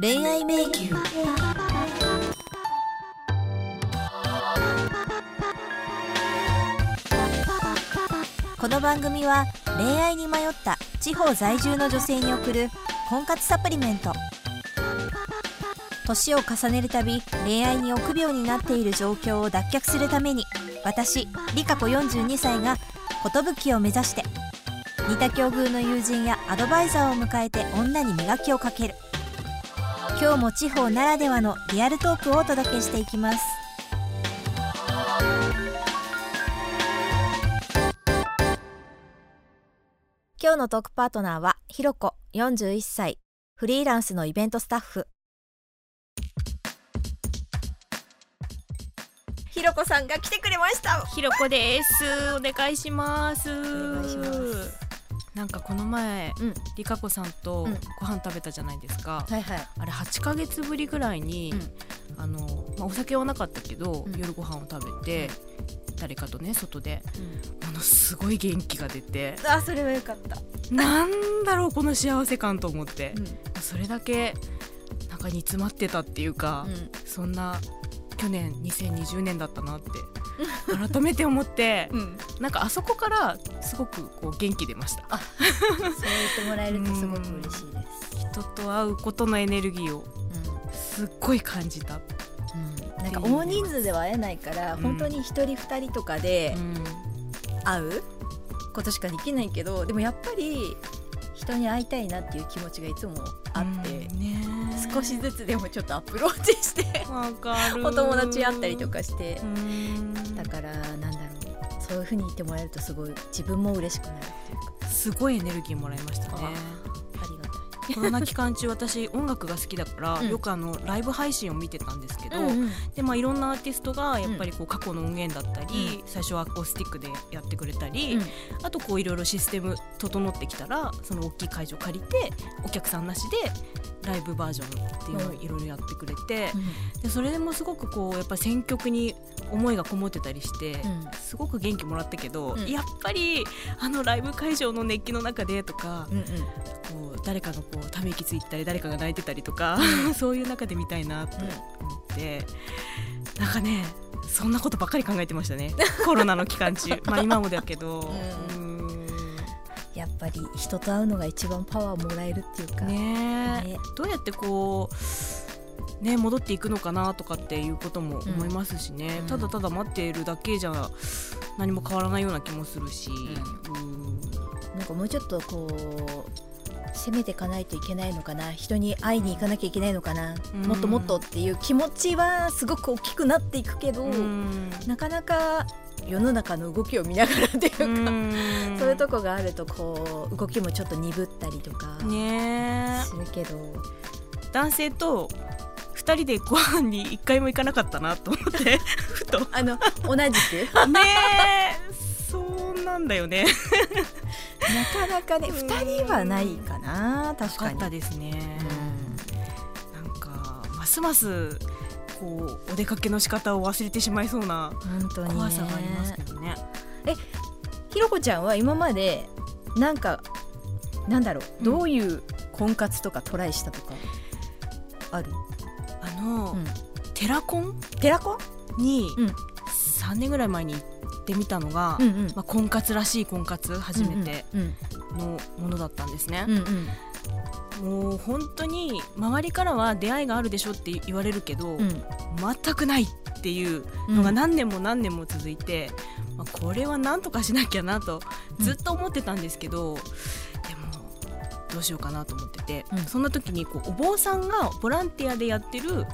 恋愛迷宮。この番組は恋愛に迷った地方在住の女性に送る婚活サプリメント。年を重ねるたび恋愛に臆病になっている状況を脱却するために私リカ子42歳が寿を目指して似た境遇の友人やアドバイザーを迎えて女に磨きをかける。今日も地方ならではのリアルトークをお届けしていきます。今日のトークパートナーはひろこ41歳フリーランスのイベントスタッフ。ひろこさんが来てくれました。ひろこです。お願いします。お願いしますなんかこの前、うん。りかこさんとうん。ご飯食べたじゃないですか、はいはい。あれ8ヶ月ぶりぐらいに、あのまあ、お酒はなかったけど、うん。夜ご飯を食べて、誰かとね外でものすごい元気が出てあそれはよかった、なんだろうこの幸せ感と思って、それだけなんか煮詰まってたっていうか、そんな去年2020年だったなって改めて思ってうん、うん、なんかあそこからすごくこう元気出ました。そう言ってもらえるとすごく嬉しいです。人と会うことのエネルギーをすっごい感じた、うん、なんか大人数では会えないから、うん。本当に一人二人とかでうん。会うことしかできないけど、でもやっぱり人に会いたいなっていう気持ちがいつもあって、うんね少しずつでもちょっとアプローチしてお友達会ったりとかしてう、ん。だからなんだろうそういう風に言ってもらえるとすごい自分も嬉しくなるっていうか。すごいエネルギーもらいましたね。コロナ期間中私音楽が好きだから、うん。よくあのライブ配信を見てたんですけど、うんうん。でまあ、いろんなアーティストがやっぱりこう過去の音源だったり、う最初はアコースティックでやってくれたり、うん。あとこういろいろシステム整ってきたらその大きい会場借りてお客さんなしでライブバージョンっていうのをいろいろやってくれて、でそれでもすごくこうやっぱり選曲に思いがこもってたりして、うん。すごく元気もらったけど、うん。やっぱりあのライブ会場の熱気の中でとか、うんうん。こう誰かがこうため息ついたり誰かが泣いてたりとか、そういう中で見たいなと思って、なんかねそんなことばっかり考えてましたね。コロナの期間中。まあ今もだけど、ううん。やっぱり人と会うのが一番パワーもらえるっていうか、ねどうやってこうね戻っていくのかなとかっていうことも思いますしね、うん。ただただ待っているだけじゃ何も変わらないような気もするし、うん。なんかもうちょっとこう攻めていかないといけないのかな。人に会いに行かなきゃいけないのかな、うん。もっともっとっていう気持ちはすごく大きくなっていくけど、うん。なかなか世の中の動きを見ながらっていうか、うん。そういうとこがあるとこう動きもちょっと鈍ったりとかするけど、男性と2人でご飯に1回も行かなかったなと思って ふと。あの同じく。ねえ。そうなんだよね。なかなかねうん。2人はないかな確かに。よかった。ですね、なんかますますこうお出かけの仕方を忘れてしまいそうな怖さがありますけどね。ひろこちゃんは今までなんかなんだろう、うん。どういう婚活とかトライしたとかある、あの、うん。テラコン？テラコにうん。3年ぐらい前に行ってみたのが、うんうん。まあ、婚活らしい婚活初めてうん。のものだったんですね、うんうんもう本当に周りからは出会いがあるでしょって言われるけど、うん。全くないっていうのが何年も何年も続いて、まあ、これは何とかしなきゃなとずっと思ってたんですけど、でもどうしようかなと思ってて、うん。そんな時にこうお坊さんがボランティアでやってるうん。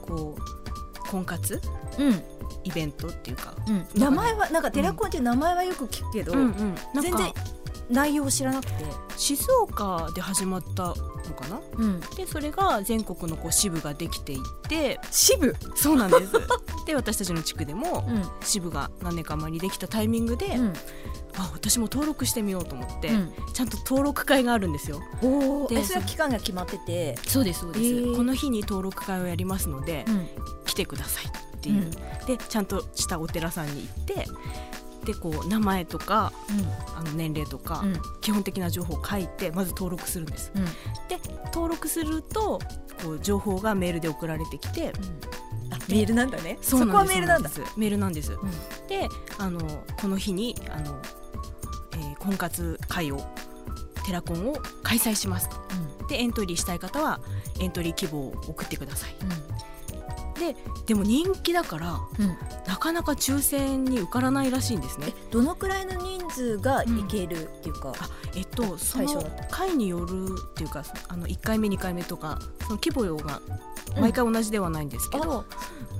こう婚活？うん。イベントっていうか、うん。名前はなんかテラコンっていう名前はよく聞くけど、全然内容を知らなくて、静岡で始まったのかな？うん、でそれが全国のこう支部ができていって。支部、そうなんです。で私たちの地区でもうん。支部が何年か前にできたタイミングで、うん。あ私も登録してみようと思って、うん、ちゃんと登録会があるんですよ。でそれは期間が決まってて、そうですそうです。へー。この日に登録会をやりますので、うん。来てくださいっていう、でちゃんとしたお寺さんに行ってでこう名前とかあの年齢とか、うん。基本的な情報を書いてまず登録するんです。うん。で登録するとこう情報がメールで送られてきてあメールなんだね。そこはメールなんだ。メールなんです。ん。であのこの日にあの、えー婚活会をテラコンを開催しますと。でエントリーしたい方はエントリー希望を送ってくださいででも人気だからうん。うんなかなか抽選に受からないらしいんですね。えどのくらいの人数がいけるっていうか、あえっとその対象？だった会によるっていうかあの1回目2回目とかその規模が毎回同じではないんですけど、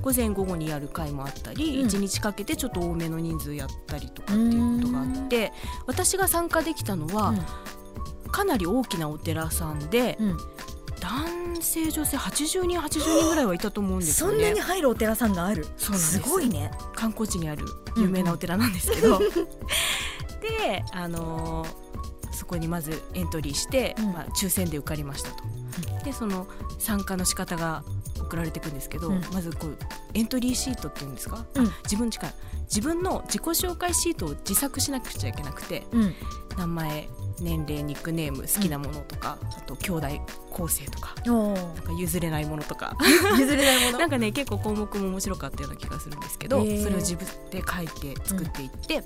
午前午後にやる会もあったり、うん。1日かけてちょっと多めの人数やったりとかっていうことがあって私が参加できたのは、かなり大きなお寺さんで、うん男性女性80人80人ぐらいはいたと思うんですよね。そんなに入るお寺さんがある。そうなんですすごいね。観光地にある有名なお寺なんですけど、で、あのーそこにまずエントリーして、うん。まあ、抽選で受かりましたと。でその参加の仕方が送られてくんですけど、うん。まずこうエントリーシートっていうんですか、うん。自分近い。自分の自己紹介シートを自作しなくちゃいけなくてうん。名前年齢ニックネーム好きなものとか、あと兄弟構成とかおなんか譲れないものとか。譲れないもの？なんかね結構項目も面白かったような気がするんですけど、へー。それを自分で書いて作っていって、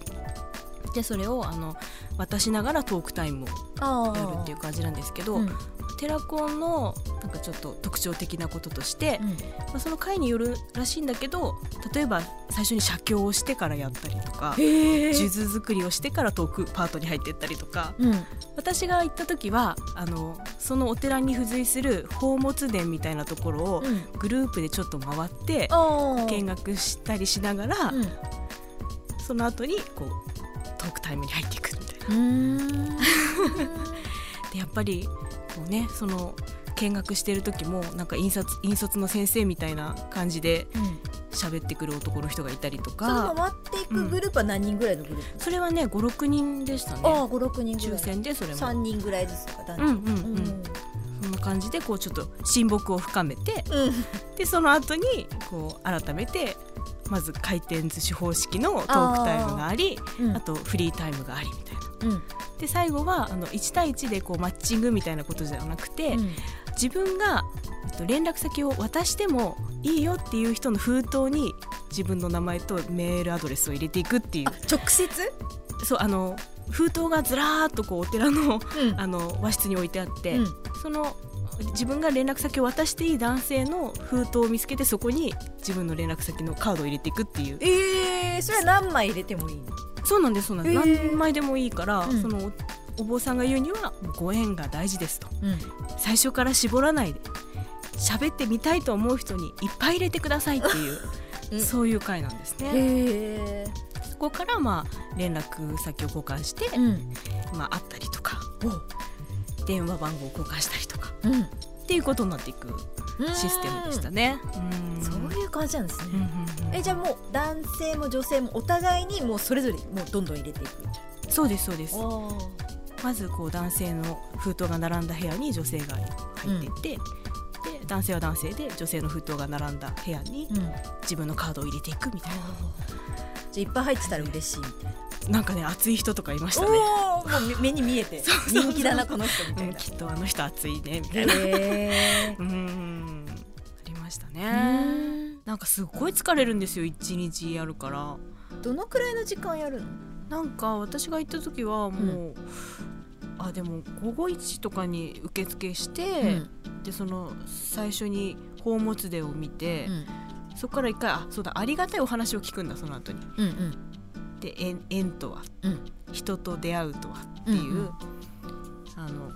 でそれをあの渡しながらトークタイムをやるっていう感じなんですけど、うんテラコンのなんかちょっと特徴的なこととして、うん。まあ、その回によるらしいんだけど例えば最初に写経をしてからやったりとか。数珠作りをしてからトークパートに入っていったりとかうん。私が行った時はあのそのお寺に付随する宝物殿みたいなところをうん。グループでちょっと回って見学したりしながら、うん。その後にこうトークタイムに入っていくみたいな。でやっぱりこうねその見学してる時もなんか印刷引率の先生みたいな感じでうん。喋ってくる男の人がいたりとそのか回っていくグループは何人ぐらいのグループ、それはね56人でしたね。ああ56人抽い。選でそれも。3人ぐらいずつとか男女うんうんうん。そんな感じでこうちょっと親睦を深めてうん。でその後にこう改めてまず回転寿司方式のトークタイムがありうん。あとフリータイムがありみたいな。うんで最後はあの1対1でこうマッチングみたいなことじゃなくて、うん。自分がえっと連絡先を渡してもいいよっていう人の封筒に自分の名前とメールアドレスを入れていくっていう。あ直接？そうあの封筒がずらーっとこうお寺のうん。あの和室に置いてあって、うん。その自分が連絡先を渡していい男性の封筒を見つけてそこに自分の連絡先のカードを入れていくっていう。えー、それは何枚入れてもいいの？そうなんですそうなんです、へー。何枚でもいいから、うん。そのおお坊さんが言うにはご縁が大事ですと。うん。最初から絞らないで喋ってみたいと思う人にいっぱい入れてくださいっていう、うん。そういう回なんですね。そこからまあ連絡先を交換して、うん。まあ、会ったりとかお電話番号を交換したりとかうん。っていうことになっていくシステムでしたね。うん。そういう感じなんですね、うんうんうん。えじゃあもう男性も女性もお互いにもうそれぞれもうどんどん入れていく。そうですそうです。あまずこう男性の封筒が並んだ部屋に女性が入っていって、で男性は男性で女性の封筒が並んだ部屋にうん。自分のカードを入れていくみたいじゃあいっぱい入ってたら嬉しいみたいな。ななんかね熱い人とかいましたね。もう目に見えて。人気だなこの人みたうんいなきっとあの人熱いねみたいな。へうーんありましたえね。なんかすっごい疲れるんですよ一日やるから。どのくらいの時間やるの？なんか私が行った時はもう、あでも午後1時とかに受付して、でその最初に宝物殿を見て、うんそこから一回あそうだありがたいお話を聞くんだその後に。うんうん。で縁縁とはうん。人と出会うとはっていう、うんうん。あの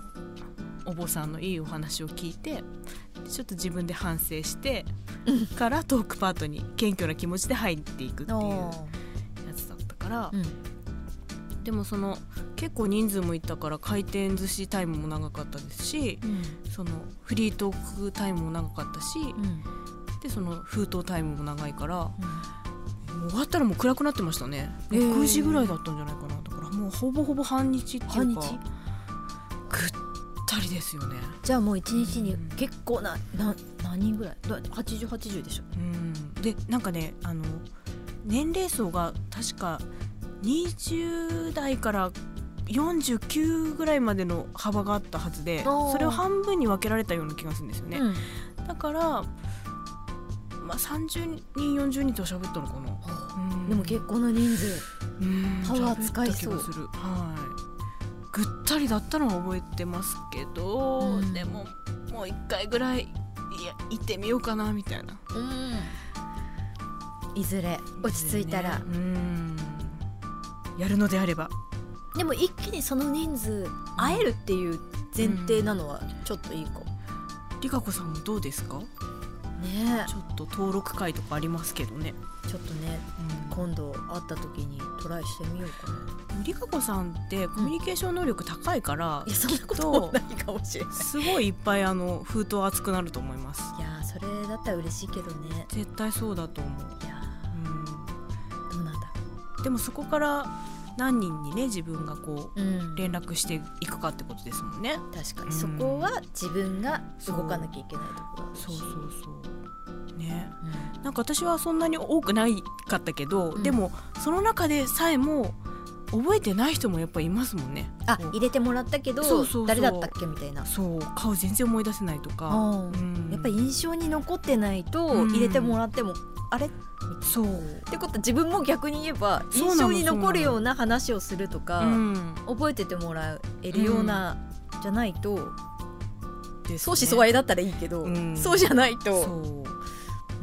お坊さんのいいお話を聞いてちょっと自分で反省してからトークパートに謙虚な気持ちで入っていくっていうやつだったから、うん。でもその結構人数もいたから回転寿司タイムも長かったですしそのフリートークタイムも長かったし、うんでその封筒タイムも長いからもう終わったらもう暗くなってましたね。へー。6時ぐらいだったんじゃないかなだから。もうほぼほぼ半日っていうか。半日？ぐったりですよね。じゃあもう一日にうん。結構なな何人ぐらい？だ8080でしょ。うん。でなんかねあの年齢層が確か20代から49ぐらいまでの幅があったはずでそれを半分に分けられたような気がするんですよね、うん。だから、まあ、30人40人と喋ったのかな、うん。でも結構な人数。うん。パワー使いそう。する。はい。ぐったりだったのは覚えてますけど、うん。でももう一回ぐらいいや行ってみようかなみたいな。いずれ落ち着いたら、ね。うん。やるのであれば。でも一気にその人数会えるっていう前提なのはちょっといいかも、りかこさんもどうですか？ね。ちょっと登録会とかありますけどね、ちょっとね今度会った時にトライしてみようかな。りかこさんってコミュニケーション能力高いから、いやそんなこともないかもしれない。すごいいっぱいあの封筒熱くなると思います。いやーそれだったら嬉しいけどね。絶対そうだと思う、いやうーどうなんだん、でもそこから何人にね自分がこううん。連絡していくかってことですもんね。確かに、うん。そこは自分が動かなきゃいけないところそうそうそう。ね。うん。なんか私はそんなに多くないかったけど、うん。でもその中でさえも覚えてない人もやっぱいますもんね。あ入れてもらったけど誰だったっけみたいな。そう顔全然思い出せないとか、うん。うん。やっぱり印象に残ってないとうん。入れてもらっても、あれ？っそう、てことは自分も逆に言えば印象に残るような話をするとか、うん覚えててもらえるような、じゃないとね。相思相愛だったらいいけど、うん。そうじゃないと。そう。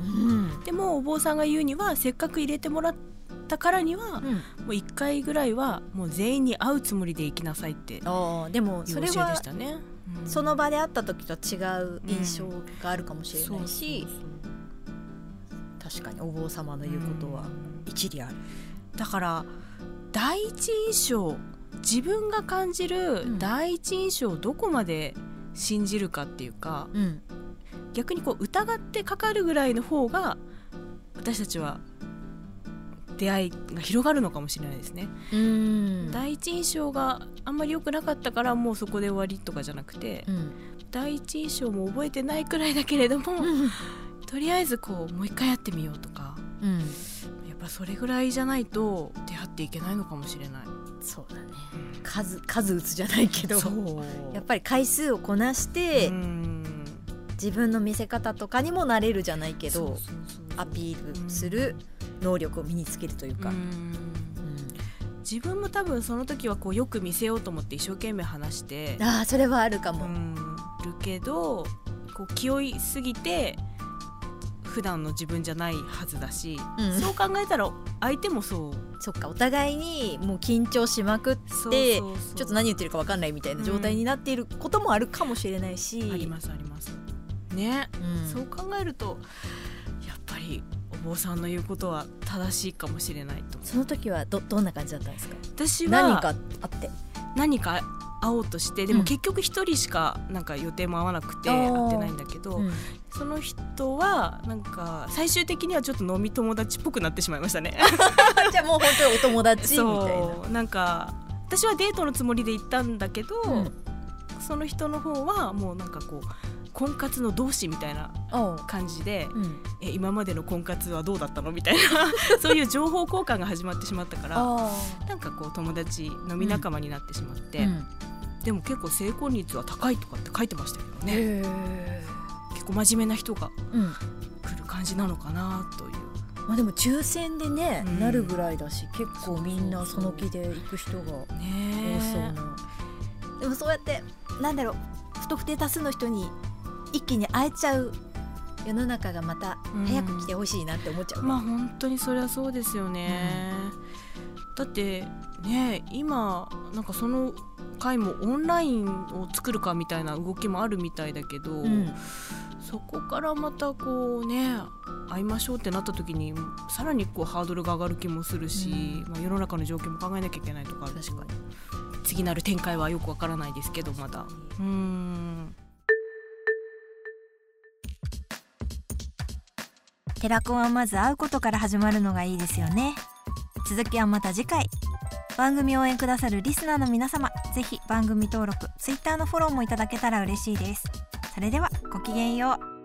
うん。でもお坊さんが言うにはせっかく入れてもらったからには、もう1回ぐらいはもう全員に会うつもりで行きなさいってあーでもそれはね。うん。その場で会った時とは違う印象があるかもしれないし、そうそう確かにお坊様の言うことはうん。一理ある、だから第一印象自分が感じるうん。第一印象をどこまで信じるかっていうか、うん。逆にこう疑ってかかるぐらいの方が私たちは出会いが広がるのかもしれないですね。うん。第一印象があんまり良くなかったからもうそこで終わりとかじゃなくて、うん。第一印象も覚えてないくらいだけれども、とりあえずこうもう一回やってみようとかうん。やっぱそれぐらいじゃないと出会っていけないのかもしれない。そうだね。数数打つじゃないけどやっぱり回数をこなして、うん。自分の見せ方とかにもなれるじゃないけどアピールする能力を身につけるというか、自分も多分その時はこうよく見せようと思って一生懸命話して、ああそれはあるかも、うん、るけどこう気負いすぎて普段の自分じゃないはずだし、うん。そう考えたら相手もそう。そっかお互いにもう緊張しまくってちょっと何言ってるか分かんないみたいな状態になっていることもあるかもしれないし、ありますあります。ね、うん。そう考えるとやっぱりお坊さんの言うことは正しいかもしれないとその時はどどんな感じだったんですか？私は何かあって。何か会おうとしてでうん。も結局一人しかなんか予定も合わなくて会ってないんだけど、うん。その人はなんか最終的にはちょっと飲み友達っぽくなってしまいましたね。じゃあもう本当にお友達みたいな。なんか私はデートのつもりで行ったんだけど、うん。その人の方はもうなんかこう婚活の同士みたいな感じで、うん。え今までの婚活はどうだったのみたいな そういう情報交換が始まってしまったからあなんかこう友達飲み仲間になってしまって、ーうんでも結構成婚率は高いとかって書いてましたけどね。結構真面目な人がうん。来る感じなのかなという。まあでも抽選でね、うん。なるぐらいだし結構みんなその気で行く人が多ねそうな、でもそうやってなんだろう不特定多数の人に一気に会えちゃう世の中がまたうん。早く来てほしいなって思っちゃう、まあ本当にそれはそうですよね、だってね今なんかその回もオンラインを作るかみたいな動きもあるみたいだけど、うん。そこからまたこうね会いましょうってなった時にさらにこうハードルが上がる気もするし、まあ、世の中の状況も考えなきゃいけないとか確かに。次なる展開はよくわからないですけどまだ。うーん。テラコンはまず会うことから始まるのがいいですよね。続きはまた次回番組を応援くださるリスナーの皆様ぜひ番組登録 Twitter のフォローもいただけたら嬉しいです。それではごきげんよう。